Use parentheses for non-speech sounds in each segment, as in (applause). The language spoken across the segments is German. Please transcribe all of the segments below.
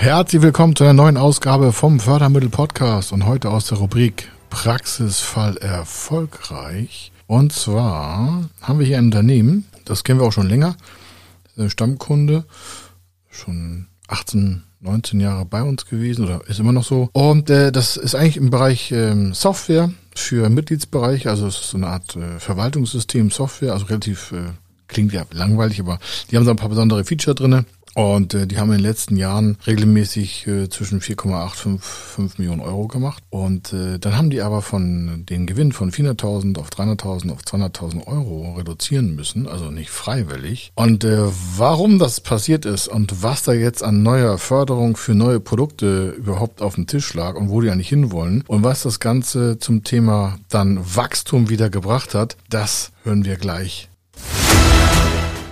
Herzlich willkommen zu einer neuen Ausgabe vom Fördermittel Podcast und heute aus der Rubrik Praxisfall erfolgreich. Und zwar haben wir hier ein Unternehmen, das kennen wir auch schon länger, Stammkunde, schon 18, 19 Jahre bei uns gewesen oder ist immer noch so. Und äh, das ist eigentlich im Bereich ähm, Software für Mitgliedsbereiche, also es ist so eine Art äh, Verwaltungssystem Software, also relativ äh, klingt ja langweilig, aber die haben so ein paar besondere Feature drinne und äh, die haben in den letzten Jahren regelmäßig äh, zwischen 4,855 Millionen Euro gemacht. Und äh, dann haben die aber von den Gewinn von 400.000 auf 300.000 auf 200.000 Euro reduzieren müssen, also nicht freiwillig. Und äh, warum das passiert ist und was da jetzt an neuer Förderung für neue Produkte überhaupt auf dem Tisch lag und wo die eigentlich hinwollen und was das Ganze zum Thema dann Wachstum wieder gebracht hat, das hören wir gleich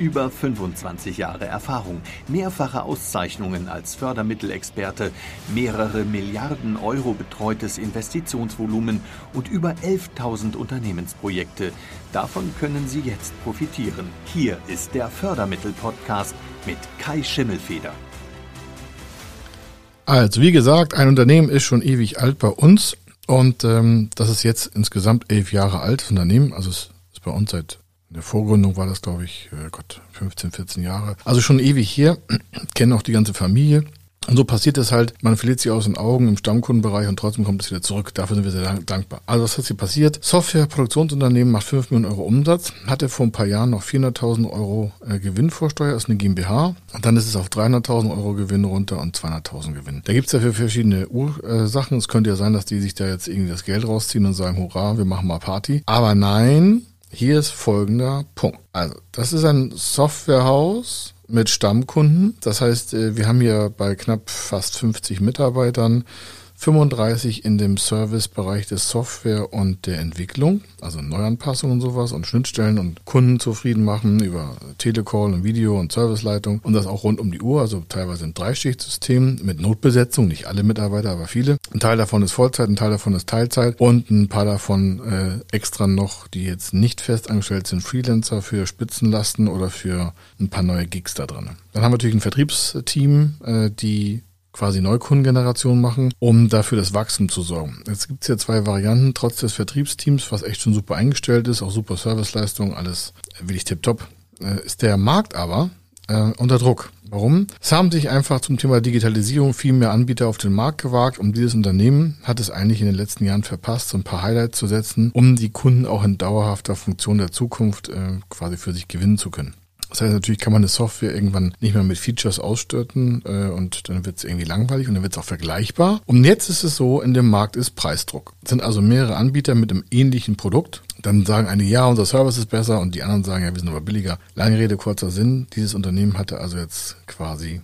Über 25 Jahre Erfahrung, mehrfache Auszeichnungen als Fördermittelexperte, mehrere Milliarden Euro betreutes Investitionsvolumen und über 11.000 Unternehmensprojekte. Davon können Sie jetzt profitieren. Hier ist der Fördermittel-Podcast mit Kai Schimmelfeder. Also, wie gesagt, ein Unternehmen ist schon ewig alt bei uns und ähm, das ist jetzt insgesamt elf Jahre alt, das Unternehmen. Also es ist bei uns seit in der Vorgründung war das, glaube ich, äh, Gott, 15, 14 Jahre. Also schon ewig hier, (clears throat) kenne auch die ganze Familie. Und so passiert es halt, man verliert sie aus den Augen im Stammkundenbereich und trotzdem kommt es wieder zurück. Dafür sind wir sehr dankbar. Also was hat hier passiert? Software-Produktionsunternehmen macht 5 Millionen Euro Umsatz, hatte vor ein paar Jahren noch 400.000 Euro äh, Gewinn vor Steuer, ist eine GmbH. Und dann ist es auf 300.000 Euro Gewinn runter und 200.000 Gewinn. Da gibt's ja für verschiedene Ursachen. Es könnte ja sein, dass die sich da jetzt irgendwie das Geld rausziehen und sagen, hurra, wir machen mal Party. Aber nein, hier ist folgender Punkt. Also, das ist ein Softwarehaus mit Stammkunden. Das heißt, äh, wir haben hier bei knapp fast 50 Mitarbeitern 35 in dem Servicebereich des Software und der Entwicklung, also Neuanpassungen und sowas und Schnittstellen und Kunden zufrieden machen über Telecall und Video und Serviceleitung und das auch rund um die Uhr, also teilweise ein Dreischichtsystem mit Notbesetzung, nicht alle Mitarbeiter, aber viele. Ein Teil davon ist Vollzeit, ein Teil davon ist Teilzeit und ein paar davon äh, extra noch, die jetzt nicht fest angestellt sind, Freelancer für Spitzenlasten oder für ein paar neue Gigs da drin. Dann haben wir natürlich ein Vertriebsteam, äh, die quasi Neukundengeneration machen, um dafür das Wachstum zu sorgen. Jetzt gibt es hier zwei Varianten, trotz des Vertriebsteams, was echt schon super eingestellt ist, auch super Serviceleistung, alles wirklich tipptopp, äh, ist der Markt aber äh, unter Druck. Warum? Es haben sich einfach zum Thema Digitalisierung viel mehr Anbieter auf den Markt gewagt und dieses Unternehmen hat es eigentlich in den letzten Jahren verpasst, so ein paar Highlights zu setzen, um die Kunden auch in dauerhafter Funktion der Zukunft äh, quasi für sich gewinnen zu können. Das heißt, natürlich kann man eine Software irgendwann nicht mehr mit Features ausstörten äh, und dann wird es irgendwie langweilig und dann wird es auch vergleichbar. Und jetzt ist es so, in dem Markt ist Preisdruck. Es sind also mehrere Anbieter mit einem ähnlichen Produkt. Dann sagen einige, ja, unser Service ist besser und die anderen sagen, ja, wir sind aber billiger. Lange Rede, kurzer Sinn. Dieses Unternehmen hatte also jetzt quasi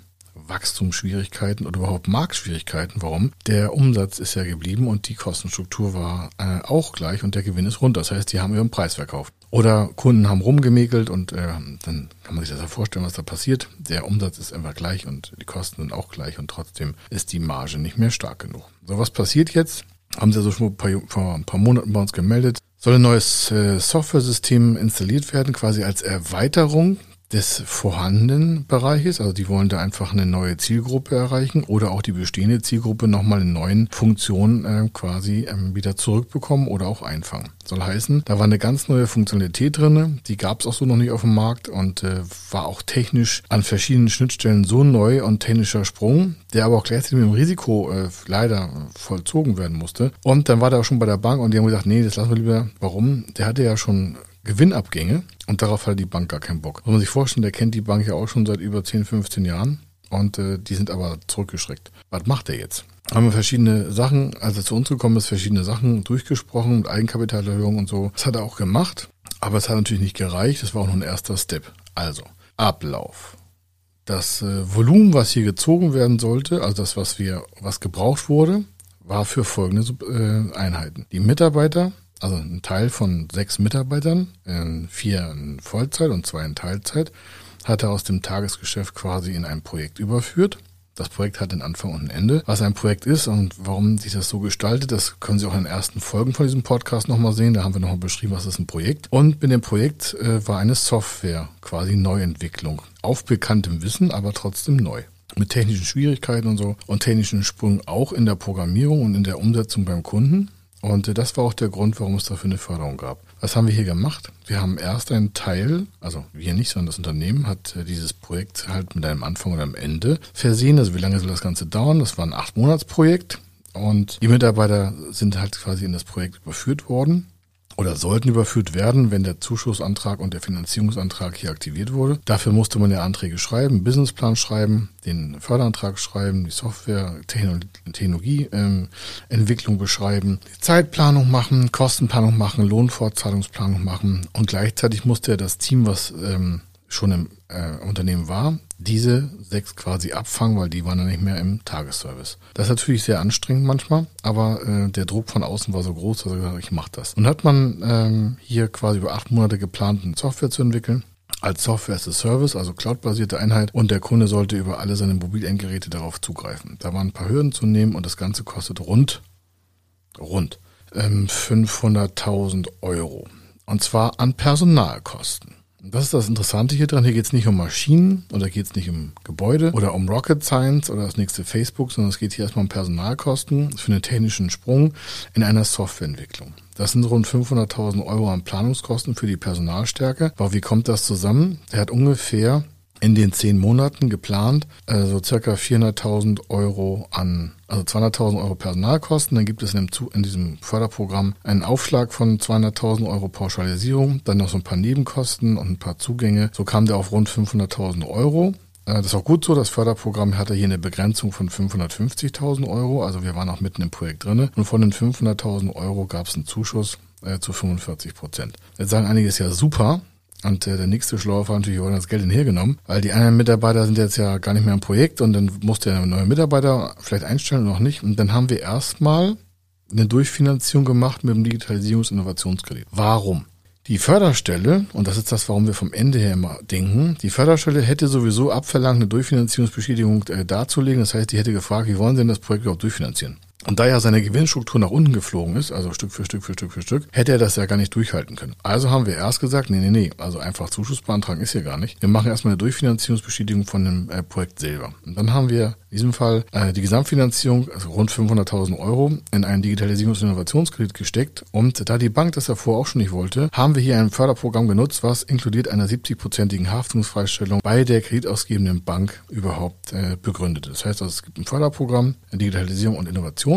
Wachstumsschwierigkeiten oder überhaupt Marktschwierigkeiten. Warum? Der Umsatz ist ja geblieben und die Kostenstruktur war äh, auch gleich und der Gewinn ist runter. Das heißt, die haben ihren Preis verkauft. Oder Kunden haben rumgemäkelt und äh, dann kann man sich das ja vorstellen, was da passiert. Der Umsatz ist einfach gleich und die Kosten sind auch gleich und trotzdem ist die Marge nicht mehr stark genug. So, was passiert jetzt? Haben sie also schon vor ein paar Monaten bei uns gemeldet. Soll ein neues äh, Software-System installiert werden, quasi als Erweiterung des vorhandenen Bereiches. Also die wollen da einfach eine neue Zielgruppe erreichen oder auch die bestehende Zielgruppe nochmal in neuen Funktionen äh, quasi ähm, wieder zurückbekommen oder auch einfangen. Soll heißen, da war eine ganz neue Funktionalität drinne, die gab es auch so noch nicht auf dem Markt und äh, war auch technisch an verschiedenen Schnittstellen so neu und technischer Sprung, der aber auch gleichzeitig mit dem Risiko äh, leider vollzogen werden musste. Und dann war der auch schon bei der Bank und die haben gesagt, nee, das lassen wir lieber. Warum? Der hatte ja schon Gewinnabgänge und darauf hat die Bank gar keinen Bock. Muss man sich vorstellen, der kennt die Bank ja auch schon seit über 10, 15 Jahren und äh, die sind aber zurückgeschreckt. Was macht er jetzt? Haben wir verschiedene Sachen, als er zu uns gekommen ist, verschiedene Sachen durchgesprochen mit Eigenkapitalerhöhung und so. Das hat er auch gemacht, aber es hat natürlich nicht gereicht. Das war auch noch ein erster Step. Also, Ablauf. Das äh, Volumen, was hier gezogen werden sollte, also das, was wir, was gebraucht wurde, war für folgende äh, Einheiten. Die Mitarbeiter, also ein Teil von sechs Mitarbeitern, vier in Vollzeit und zwei in Teilzeit, hat er aus dem Tagesgeschäft quasi in ein Projekt überführt. Das Projekt hat einen Anfang und ein Ende. Was ein Projekt ist und warum sich das so gestaltet, das können Sie auch in den ersten Folgen von diesem Podcast nochmal sehen. Da haben wir nochmal beschrieben, was ist ein Projekt. Und mit dem Projekt äh, war eine Software, quasi Neuentwicklung. Auf bekanntem Wissen, aber trotzdem neu mit technischen Schwierigkeiten und so und technischen Sprüngen auch in der Programmierung und in der Umsetzung beim Kunden. Und das war auch der Grund, warum es dafür eine Förderung gab. Was haben wir hier gemacht? Wir haben erst einen Teil, also wir nicht, sondern das Unternehmen hat äh, dieses Projekt halt mit einem Anfang und einem Ende versehen. Also wie lange soll das Ganze dauern? Das war ein acht Monats Projekt und die Mitarbeiter sind halt quasi in das Projekt überführt worden oder sollten überführt werden, wenn der Zuschussantrag und der Finanzierungsantrag hier aktiviert wurde. Dafür musste man ja Anträge schreiben, Businessplan schreiben, den Förderantrag schreiben, die Software, Technologieentwicklung ähm, beschreiben, Zeitplanung machen, Kostenplanung machen, Lohnfortzahlungsplanung machen und gleichzeitig musste ja das Team, was ähm, schon im äh, Unternehmen war, diese sechs quasi abfangen, weil die waren dann nicht mehr im Tagesservice. Das ist natürlich sehr anstrengend manchmal, aber äh, der Druck von außen war so groß, dass er gesagt hat, ich mache das. Und hat man ähm, hier quasi über acht Monate geplant, eine Software zu entwickeln als Software as a Service, also cloudbasierte Einheit und der Kunde sollte über alle seine Mobilendgeräte darauf zugreifen. Da waren ein paar Hürden zu nehmen und das Ganze kostet rund, rund ähm, 500.000 Euro. Und zwar an Personalkosten. Das ist das Interessante hier dran. Hier geht es nicht um Maschinen oder geht es nicht um Gebäude oder um Rocket Science oder das nächste Facebook, sondern es geht hier erstmal um Personalkosten für einen technischen Sprung in einer Softwareentwicklung. Das sind rund 500.000 Euro an Planungskosten für die Personalstärke. Aber wie kommt das zusammen? Der hat ungefähr in den zehn Monaten geplant, also circa 400.000 Euro an, also 200.000 Euro Personalkosten. Dann gibt es in, in diesem Förderprogramm einen Aufschlag von 200.000 Euro Pauschalisierung, dann noch so ein paar Nebenkosten und ein paar Zugänge. So kam der auf rund 500.000 Euro. Äh, das ist auch gut so. Das Förderprogramm hatte hier eine Begrenzung von 550.000 Euro. Also wir waren auch mitten im Projekt drinne. Und von den 500.000 Euro gab es einen Zuschuss äh, zu 45 Prozent. Jetzt sagen einige, ist ja super. Und äh, der nächste Schlauer war natürlich, wir das Geld hergenommen, weil die anderen Mitarbeiter sind jetzt ja gar nicht mehr im Projekt und dann musste er neue Mitarbeiter vielleicht einstellen und noch nicht. Und dann haben wir erstmal eine Durchfinanzierung gemacht mit dem Digitalisierungs-Innovationskredit. Warum? Die Förderstelle, und das ist das, warum wir vom Ende her immer denken, die Förderstelle hätte sowieso abverlangt, eine Durchfinanzierungsbestätigung äh, darzulegen. Das heißt, die hätte gefragt, wie wollen Sie denn das Projekt überhaupt durchfinanzieren? Und da ja seine Gewinnstruktur nach unten geflogen ist, also Stück für Stück für Stück für Stück, hätte er das ja gar nicht durchhalten können. Also haben wir erst gesagt, nee, nee, nee, also einfach Zuschuss beantragen ist hier gar nicht. Wir machen erstmal eine Durchfinanzierungsbestätigung von dem äh, Projekt selber. Und dann haben wir in diesem Fall äh, die Gesamtfinanzierung, also rund 500.000 Euro, in einen Digitalisierungs- und Innovationskredit gesteckt. Und da die Bank das davor auch schon nicht wollte, haben wir hier ein Förderprogramm genutzt, was inkludiert einer 70-prozentigen Haftungsfreistellung bei der kreditausgebenden Bank überhaupt äh, begründet. Das heißt, also, es gibt ein Förderprogramm, Digitalisierung und Innovation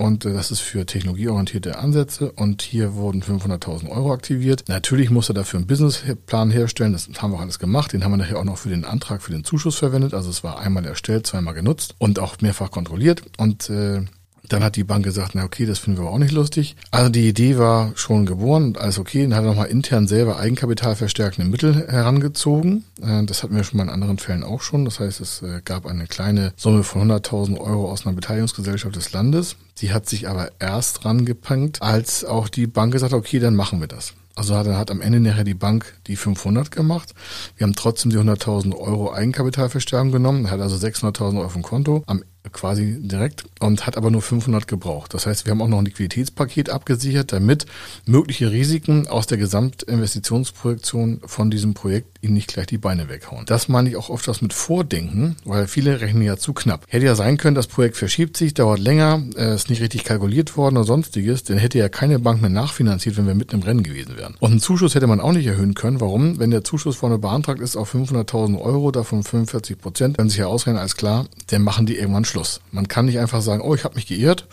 und äh, das ist für technologieorientierte Ansätze und hier wurden 500.000 Euro aktiviert. Natürlich muss er dafür einen Businessplan herstellen, das haben wir auch alles gemacht. Den haben wir nachher auch noch für den Antrag für den Zuschuss verwendet. Also es war einmal erstellt, zweimal genutzt und auch mehrfach kontrolliert und äh, dann hat die Bank gesagt, na okay, das finden wir auch nicht lustig. Also die Idee war schon geboren alles okay. Dann hat er nochmal intern selber eigenkapitalverstärkende Mittel herangezogen. Äh, das hatten wir schon mal in anderen Fällen auch schon. Das heißt, es äh, gab eine kleine Summe von 100.000 Euro aus einer Beteiligungsgesellschaft des Landes. Die hat sich aber erst rangepankt, als auch die Bank gesagt hat, okay, dann machen wir das. Also hat, hat am Ende nachher die Bank die 500 gemacht. Wir haben trotzdem die 100.000 Euro Eigenkapitalverstärkung genommen. Er hat also 600.000 Euro auf dem Konto. Am quasi direkt und hat aber nur 500 gebraucht. Das heißt, wir haben auch noch ein Liquiditätspaket abgesichert, damit mögliche Risiken aus der Gesamtinvestitionsprojektion von diesem Projekt ihm nicht gleich die Beine weghauen. Das meine ich auch oft was mit Vordenken, weil viele rechnen ja zu knapp. Hätte ja sein können, das Projekt verschiebt sich, dauert länger, äh, ist nicht richtig kalkuliert worden oder sonstiges, dann hätte ja keine Bank mehr nachfinanziert, wenn wir mitten im Rennen gewesen wären. Und einen Zuschuss hätte man auch nicht erhöhen können. Warum? Wenn der Zuschuss vorne beantragt ist auf 500.000 Euro, davon 45 Prozent, wenn sich ja ausrechnen, alles klar, dann machen die irgendwann Schluss. Man kann nicht einfach sagen, oh, ich habe mich geirrt,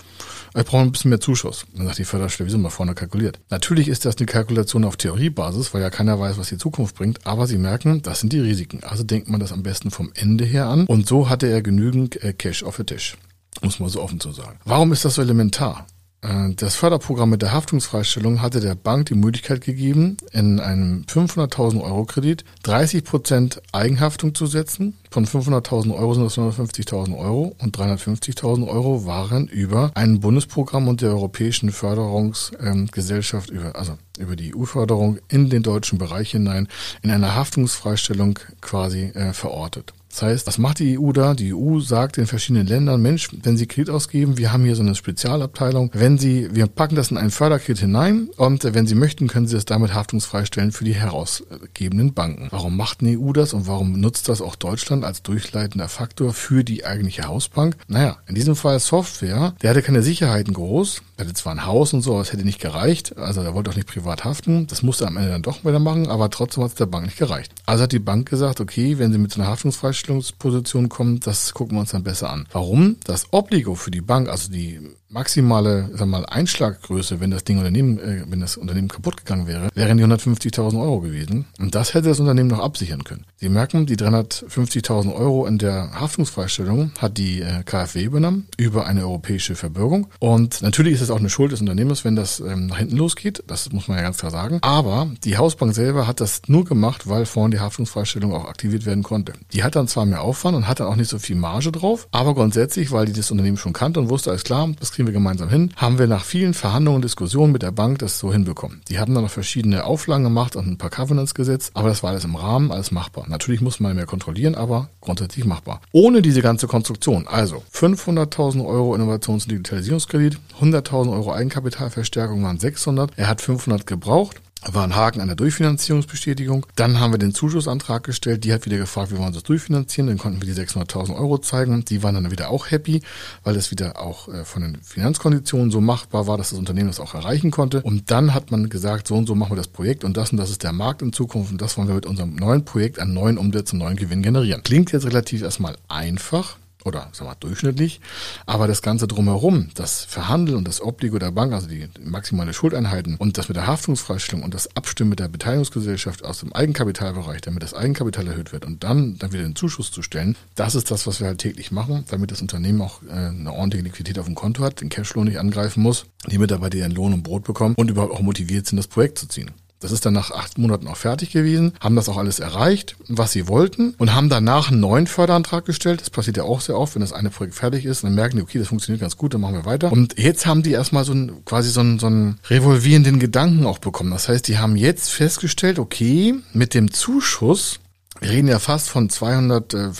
ich brauche ein bisschen mehr Zuschuss. Dann sagt die Förderstelle, wieso mal vorne kalkuliert? Natürlich ist das eine Kalkulation auf Theoriebasis, weil ja keiner weiß, was die Zukunft bringt, aber sie merken, das sind die Risiken. Also denkt man das am besten vom Ende her an und so hatte er genügend äh, Cash auf den Tisch. Muss man so offen zu sagen. Warum ist das so elementar? Äh, das Förderprogramm mit der Haftungsfreistellung hatte der Bank die Möglichkeit gegeben, in einem 500.000 Euro Kredit 30 Prozent Eigenhaftung zu setzen Von 500.000 Euro sind das 250.000 Euro und 350.000 Euro waren über ein Bundesprogramm und der Europäischen Förderungsgesellschaft, ähm, über, also über die EU-Förderung in den deutschen Bereich hinein in einer Haftungsfreistellung quasi äh, verortet. Das heißt, was macht die EU da? Die EU sagt in verschiedenen Ländern, Mensch, wenn Sie Kredit ausgeben, wir haben hier so eine Spezialabteilung, wenn Sie, wir packen das in einen Förderkredit hinein und wenn Sie möchten, können Sie das damit haftungsfrei stellen für die herausgebenden Banken. Warum macht eine EU das und warum nutzt das auch Deutschland als durchleitender Faktor für die eigentliche Hausbank? Naja, in diesem Fall Software, der hatte keine Sicherheiten groß, er hatte zwar ein Haus und so, aber es hätte nicht gereicht, also er wollte auch nicht privat haften, das musste am Ende dann doch wieder machen, aber trotzdem hat es der Bank nicht gereicht. Also hat die Bank gesagt, okay, wenn Sie mit so einer Haftungsfreistellung Einstellungsposition kommen, das gucken wir uns dann besser an. Warum? Das Obligo für die Bank, also die maximale sag mal, Einschlaggröße, wenn das Ding Unternehmen, äh, wenn das Unternehmen kaputt gegangen wäre, wären die 150.000 Euro gewesen. Und das hätte das Unternehmen noch absichern können. Sie merken, die 350.000 Euro in der Haftungsfreistellung hat die äh, KfW übernommen über eine europäische Verbürgung. Und natürlich ist es auch eine Schuld des Unternehmens, wenn das ähm, nach hinten losgeht. Das muss man ja ganz klar sagen. Aber die Hausbank selber hat das nur gemacht, weil vorhin die Haftungsfreistellung auch aktiviert werden konnte. Die hat dann zwar mehr Aufwand und hat dann auch nicht so viel Marge drauf, aber grundsätzlich, weil die das Unternehmen schon kannte und wusste, alles klar, das kriegen wir gemeinsam hin, haben wir nach vielen Verhandlungen und Diskussionen mit der Bank das so hinbekommen. Die haben dann noch verschiedene Auflagen gemacht und ein paar Covenants gesetzt, aber das war alles im Rahmen, alles machbar. Natürlich muss man mehr kontrollieren, aber grundsätzlich machbar. Ohne diese ganze Konstruktion, also 500.000 Euro Innovations- und Digitalisierungskredit, 100.000 Euro Eigenkapitalverstärkung waren 600, er hat 500 gebraucht, war ein Haken an der Durchfinanzierungsbestätigung. Dann haben wir den Zuschussantrag gestellt. Die hat wieder gefragt, wie wollen sie das durchfinanzieren. Dann konnten wir die 600.000 Euro zeigen. Die waren dann wieder auch happy, weil das wieder auch äh, von den Finanzkonditionen so machbar war, dass das Unternehmen das auch erreichen konnte. Und dann hat man gesagt, so und so machen wir das Projekt und das und das ist der Markt in Zukunft und das wollen wir mit unserem neuen Projekt an neuen Umsätzen, neuen Gewinn generieren. Klingt jetzt relativ erstmal einfach oder sagen wir durchschnittlich, aber das Ganze drumherum, das Verhandeln und das Obligo der Bank, also die maximale Schuldeinheiten und das mit der Haftungsfreistellung und das Abstimmen mit der Beteiligungsgesellschaft aus dem Eigenkapitalbereich, damit das Eigenkapital erhöht wird und dann, dann wieder den Zuschuss zu stellen, das ist das, was wir halt täglich machen, damit das Unternehmen auch äh, eine ordentliche Liquidität auf dem Konto hat, den Cashflow nicht angreifen muss, die Mitarbeiter ihren Lohn und Brot bekommen und überhaupt auch motiviert sind, das Projekt zu ziehen. Das ist dann nach acht Monaten auch fertig gewesen, haben das auch alles erreicht, was sie wollten und haben danach einen neuen Förderantrag gestellt. Das passiert ja auch sehr oft, wenn das eine Projekt fertig ist, dann merken die, okay, das funktioniert ganz gut, dann machen wir weiter. Und jetzt haben die erstmal so ein, quasi so einen, so einen revolvierenden Gedanken auch bekommen. Das heißt, die haben jetzt festgestellt, okay, mit dem Zuschuss, wir reden ja fast von 200, äh,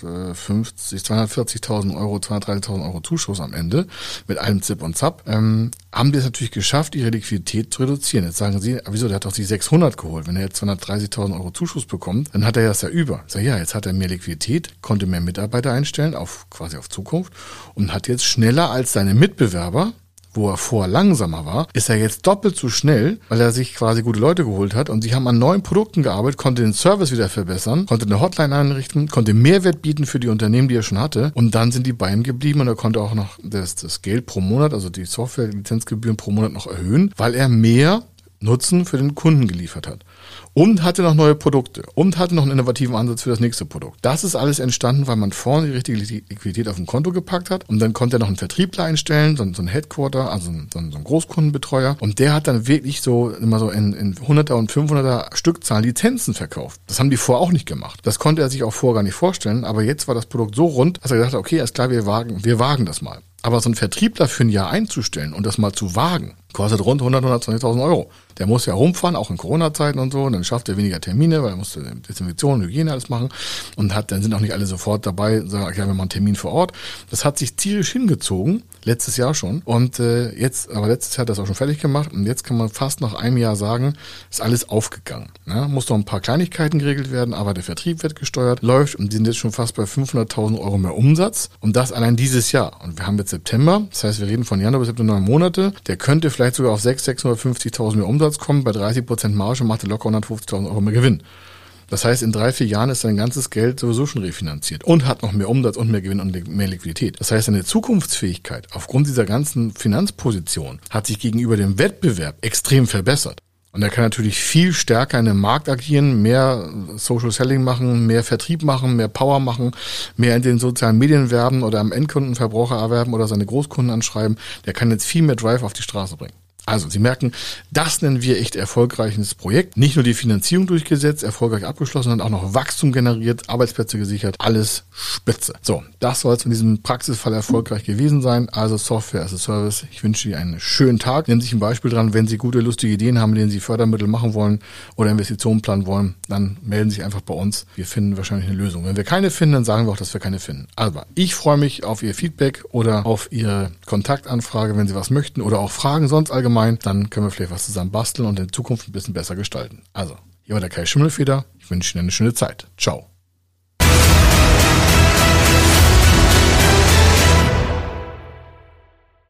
250, 240.000 Euro, 230.000 Euro Zuschuss am Ende mit allem Zip und Zap, ähm, haben die es natürlich geschafft, ihre Liquidität zu reduzieren. Jetzt sagen sie, wieso, der hat doch die 600 geholt. Wenn er jetzt 230.000 Euro Zuschuss bekommt, dann hat er das ja über. Sag ja, jetzt hat er mehr Liquidität, konnte mehr Mitarbeiter einstellen, auf quasi auf Zukunft und hat jetzt schneller als seine Mitbewerber wo er vorher langsamer war, ist er jetzt doppelt so schnell, weil er sich quasi gute Leute geholt hat und sie haben an neuen Produkten gearbeitet, konnte den Service wieder verbessern, konnte eine Hotline einrichten, konnte Mehrwert bieten für die Unternehmen, die er schon hatte und dann sind die bei ihm geblieben und er konnte auch noch das, das Geld pro Monat, also die Software-Lizenzgebühren pro Monat noch erhöhen, weil er mehr Nutzen für den Kunden geliefert hat und hatte noch neue Produkte und hatte noch einen innovativen Ansatz für das nächste Produkt. Das ist alles entstanden, weil man vorne die richtige Liquidität auf dem Konto gepackt hat und dann konnte er noch einen Vertriebler einstellen, so, ein Headquarter, also so ein, Großkundenbetreuer und der hat dann wirklich so immer so in, in 100er und 500er Stückzahlen Lizenzen verkauft. Das haben die vorher auch nicht gemacht. Das konnte er sich auch vorher gar nicht vorstellen, aber jetzt war das Produkt so rund, dass er gesagt hat, okay, alles klar, wir wagen, wir wagen das mal. Aber so einen Vertriebler für ein Jahr einzustellen und das mal zu wagen, kostet rund 100, 120.000 Euro. Der muss ja rumfahren, auch in Corona-Zeiten und so, und dann schafft er weniger Termine, weil er musste Desinfektion, Hygiene alles machen und hat, dann sind auch nicht alle sofort dabei, sagen, okay, wir machen einen Termin vor Ort. Das hat sich tierisch hingezogen, letztes Jahr schon. Und äh, jetzt, aber letztes Jahr hat das auch schon fertig gemacht und jetzt kann man fast nach einem Jahr sagen, ist alles aufgegangen. Ne? Muss noch ein paar Kleinigkeiten geregelt werden, aber der Vertrieb wird gesteuert, läuft und die sind jetzt schon fast bei 500.000 Euro mehr Umsatz und das allein dieses Jahr. Und wir haben jetzt September, das heißt, wir reden von Januar bis September neun Monate. Der könnte vielleicht sogar auf 600.000, 650.000 mehr Umsatz kommen. Bei 30% Marge macht er locker 150.000 Euro mehr Gewinn. Das heißt, in drei, vier Jahren ist sein ganzes Geld sowieso schon refinanziert und hat noch mehr Umsatz und mehr Gewinn und mehr Liquidität. Das heißt, seine Zukunftsfähigkeit aufgrund dieser ganzen Finanzposition hat sich gegenüber dem Wettbewerb extrem verbessert. Und er kann natürlich viel stärker in dem Markt agieren, mehr Social Selling machen, mehr Vertrieb machen, mehr Power machen, mehr in den sozialen Medien werben oder am Endkundenverbraucher erwerben oder seine Großkunden anschreiben. Der kann jetzt viel mehr Drive auf die Straße bringen. Also Sie merken, das nennen wir echt erfolgreiches Projekt. Nicht nur die Finanzierung durchgesetzt, erfolgreich abgeschlossen, sondern auch noch Wachstum generiert, Arbeitsplätze gesichert, alles spitze. So, das soll es in diesem Praxisfall erfolgreich gewesen sein. Also Software as a Service. Ich wünsche Ihnen einen schönen Tag. Nehmen Sie sich ein Beispiel dran, wenn Sie gute, lustige Ideen haben, denen Sie Fördermittel machen wollen oder Investitionen planen wollen, dann melden Sie sich einfach bei uns. Wir finden wahrscheinlich eine Lösung. Wenn wir keine finden, dann sagen wir auch, dass wir keine finden. Aber ich freue mich auf Ihr Feedback oder auf Ihre Kontaktanfrage, wenn Sie was möchten oder auch Fragen sonst allgemein. Dann können wir vielleicht was zusammen basteln und in Zukunft ein bisschen besser gestalten. Also, hier war der Kai Schimmelfeder. Ich wünsche Ihnen eine schöne Zeit. Ciao.